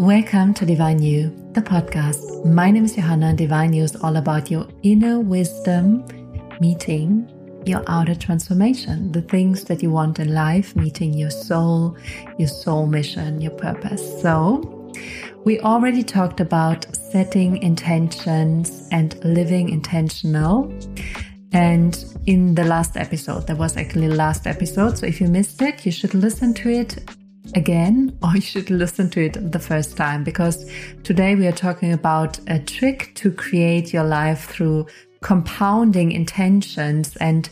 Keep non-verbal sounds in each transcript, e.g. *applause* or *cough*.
Welcome to Divine You, the podcast. My name is Johanna, and Divine You is all about your inner wisdom meeting your outer transformation, the things that you want in life, meeting your soul, your soul mission, your purpose. So, we already talked about setting intentions and living intentional. And in the last episode, that was actually last episode. So if you missed it, you should listen to it again or you should listen to it the first time because today we are talking about a trick to create your life through compounding intentions and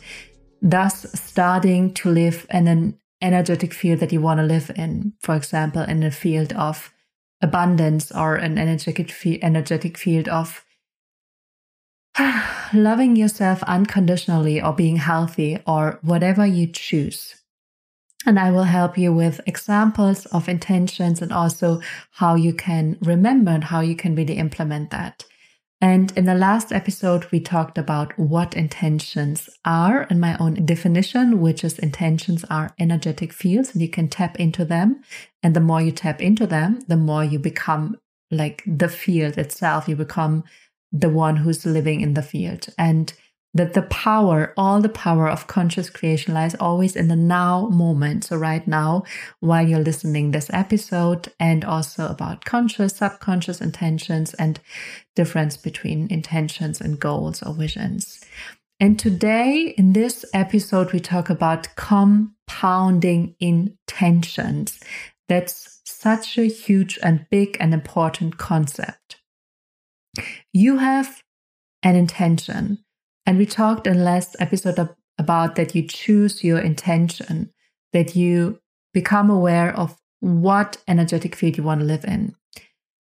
thus starting to live in an energetic field that you want to live in. For example, in a field of abundance or an energetic, energetic field of *sighs* loving yourself unconditionally or being healthy or whatever you choose. And I will help you with examples of intentions and also how you can remember and how you can really implement that. And in the last episode, we talked about what intentions are and my own definition, which is intentions are energetic fields and you can tap into them. And the more you tap into them, the more you become like the field itself. You become the one who's living in the field. And that the power, all the power of conscious creation lies always in the now moment. So right now, while you're listening this episode and also about conscious, subconscious intentions and difference between intentions and goals or visions. And today in this episode, we talk about compounding intentions. That's such a huge and big and important concept. You have an intention and we talked in last episode about that you choose your intention, that you become aware of what energetic field you want to live in.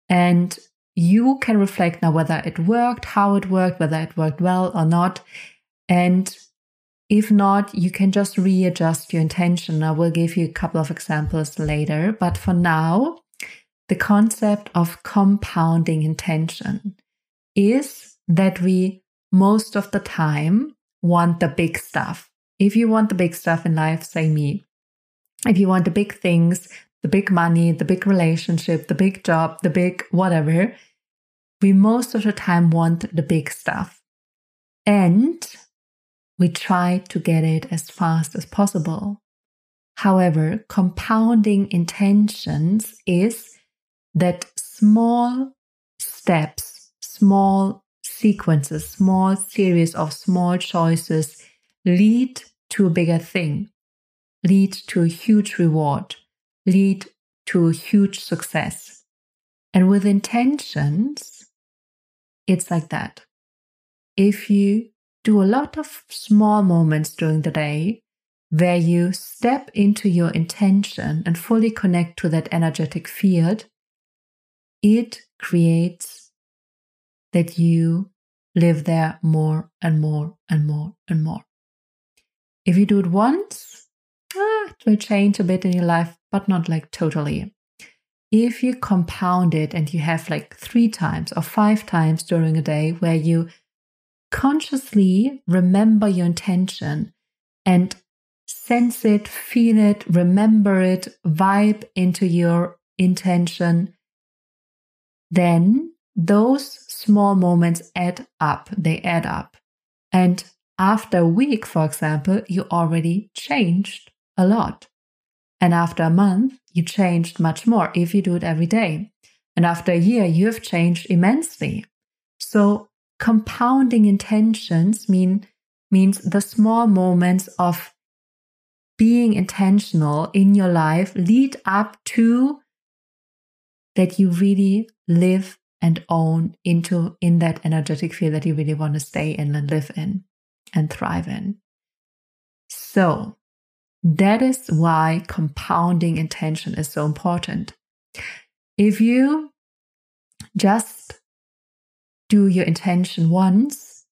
And you can reflect now whether it worked, how it worked, whether it worked well or not. And if not, you can just readjust your intention. I will give you a couple of examples later. But for now, the concept of compounding intention is that we most of the time want the big stuff. If you want the big stuff in life, say me. If you want the big things, the big money, the big relationship, the big job, the big whatever, we most of the time want the big stuff. And we try to get it as fast as possible. However, compounding intentions is that small steps, small sequences, small series of small choices lead to a bigger thing, lead to a huge reward, lead to a huge success. And with intentions, it's like that. If you do a lot of small moments during the day where you step into your intention and fully connect to that energetic field, it creates that you live there more and more and more and more. If you do it once, ah, it will change a bit in your life, but not like totally. If you compound it and you have like three times or five times during a day where you consciously remember your intention and sense it, feel it, remember it, vibe into your intention, then those small moments add up. They add up. And after a week, for example, you already changed a lot. And after a month, you changed much more if you do it every day. And after a year, you have changed immensely. So compounding intentions mean means the small moments of being intentional in your life lead up to that you really live and own into in that energetic field that you really want to stay in and live in and thrive in. So that is why compounding intention is so important. If you just do your intention once,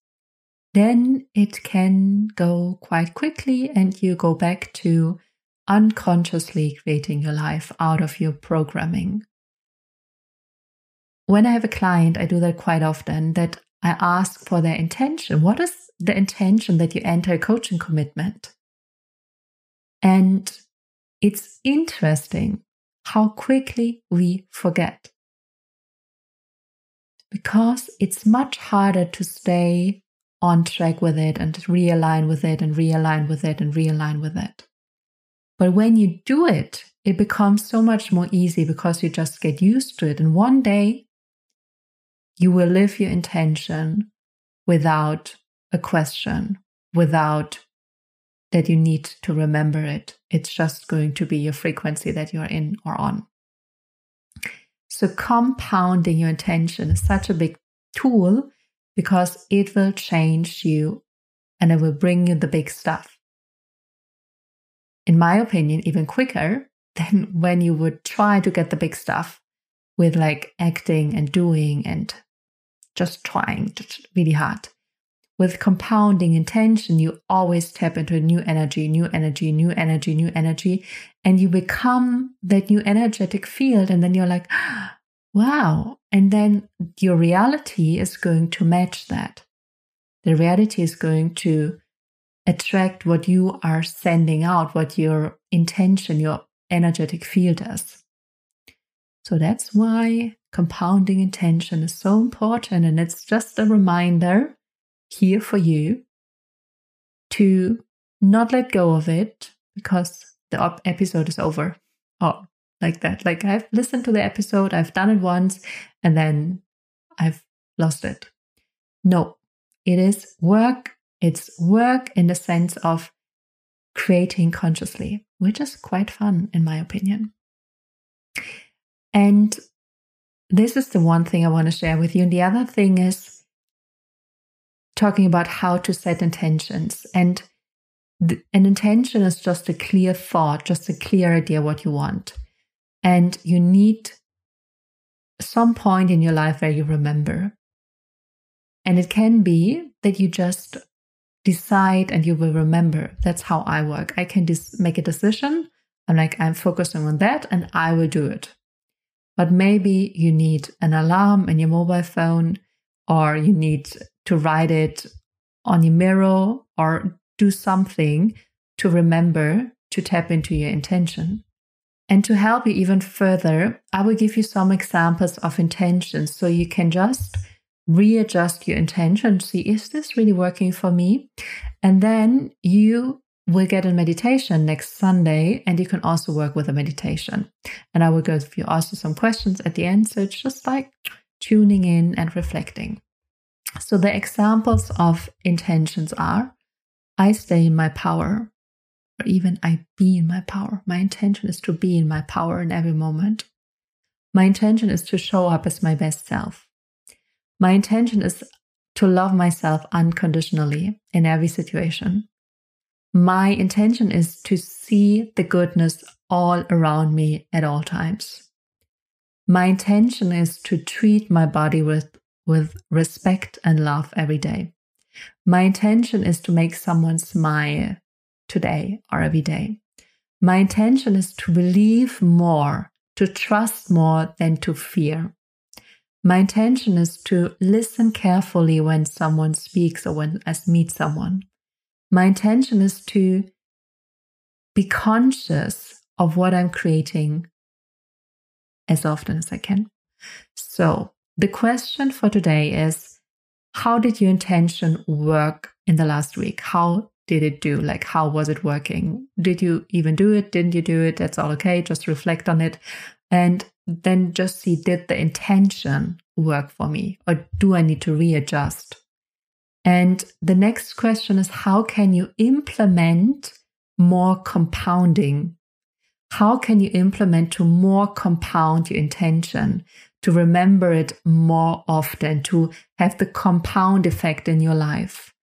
then it can go quite quickly and you go back to unconsciously creating your life out of your programming when I have a client, I do that quite often, that I ask for their intention. What is the intention that you enter a coaching commitment? And it's interesting how quickly we forget. because it's much harder to stay on track with it and realign with it and realign with it and realign with it. But when you do it, it becomes so much more easy because you just get used to it. And one day you will live your intention without a question, without that you need to remember it. It's just going to be your frequency that you're in or on. So, compounding your intention is such a big tool because it will change you and it will bring you the big stuff. In my opinion, even quicker *laughs* than when you would try to get the big stuff with like acting and doing and just trying really hard with compounding intention, you always tap into a new energy, new energy, new energy, new energy, and you become that new energetic field. And then you're like, *gasps* wow. And then your reality is going to match that. The reality is going to attract what you are sending out, what your intention, your energetic field is. So that's why compounding intention is so important. And it's just a reminder here for you to not let go of it because the episode is over. Oh, like that. Like I've listened to the episode, I've done it once, and then I've lost it. No, it is work. It's work in the sense of creating consciously, which is quite fun, in my opinion. And this is the one thing I want to share with you. And the other thing is talking about how to set intentions. And an intention is just a clear thought, just a clear idea what you want. And you need some point in your life where you remember. And it can be that you just decide and you will remember. That's how I work. I can just make a decision. I'm like, I'm focusing on that and I will do it. But maybe you need an alarm in your mobile phone or you need to write it on your mirror or do something to remember to tap into your intention. And to help you even further, I will give you some examples of intentions so you can just readjust your intention, see is this really working for me? And then you will get a meditation next Sunday and you can also work with a meditation. And I will go through also some questions at the end. So it's just like tuning in and reflecting. So the examples of intentions are I stay in my power, or even I be in my power. My intention is to be in my power in every moment. My intention is to show up as my best self. My intention is to love myself unconditionally in every situation. My intention is to see the goodness all around me at all times. My intention is to treat my body with with respect and love every day. My intention is to make someone smile today or every day. My intention is to believe more, to trust more than to fear. My intention is to listen carefully when someone speaks or when I meet someone. My intention is to be conscious of what I'm creating as often as I can. So the question for today is How did your intention work in the last week? How did it do? Like, how was it working? Did you even do it? Didn't you do it? That's all okay. Just reflect on it. And then just see did the intention work for me or do I need to readjust? And the next question is how can you implement more compounding? How can you implement to more compound your intention to remember it more often, to have the compound effect in your life.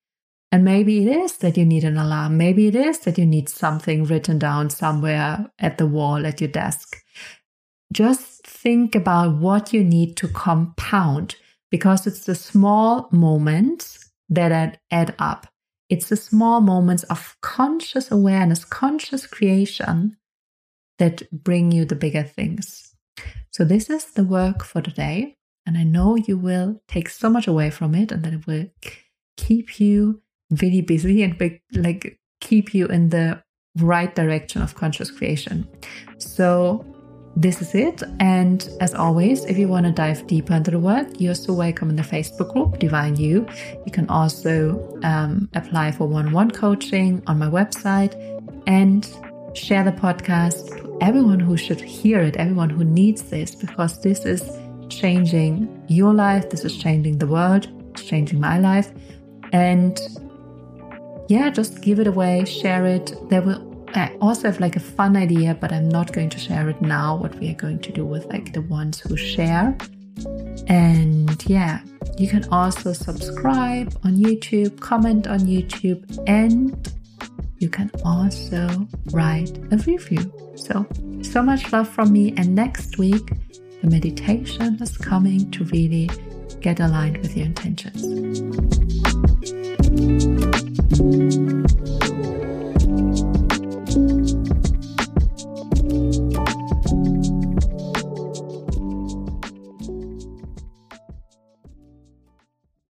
And maybe it is that you need an alarm. Maybe it is that you need something written down somewhere at the wall at your desk. Just think about what you need to compound because it's the small moments that add up. It's the small moments of conscious awareness, conscious creation that bring you the bigger things. So, this is the work for today. And I know you will take so much away from it and that it will keep you really busy and like keep you in the right direction of conscious creation. So, this is it. And as always, if you want to dive deeper into the work, you're so welcome in the Facebook group, Divine You. You can also um, apply for one on one coaching on my website and share the podcast to everyone who should hear it, everyone who needs this, because this is changing your life, this is changing the world, it's changing my life. And yeah, just give it away, share it. There will I also have like a fun idea, but I'm not going to share it now. What we are going to do with like the ones who share. And yeah, you can also subscribe on YouTube, comment on YouTube, and you can also write a review. So, so much love from me. And next week, the meditation is coming to really get aligned with your intentions.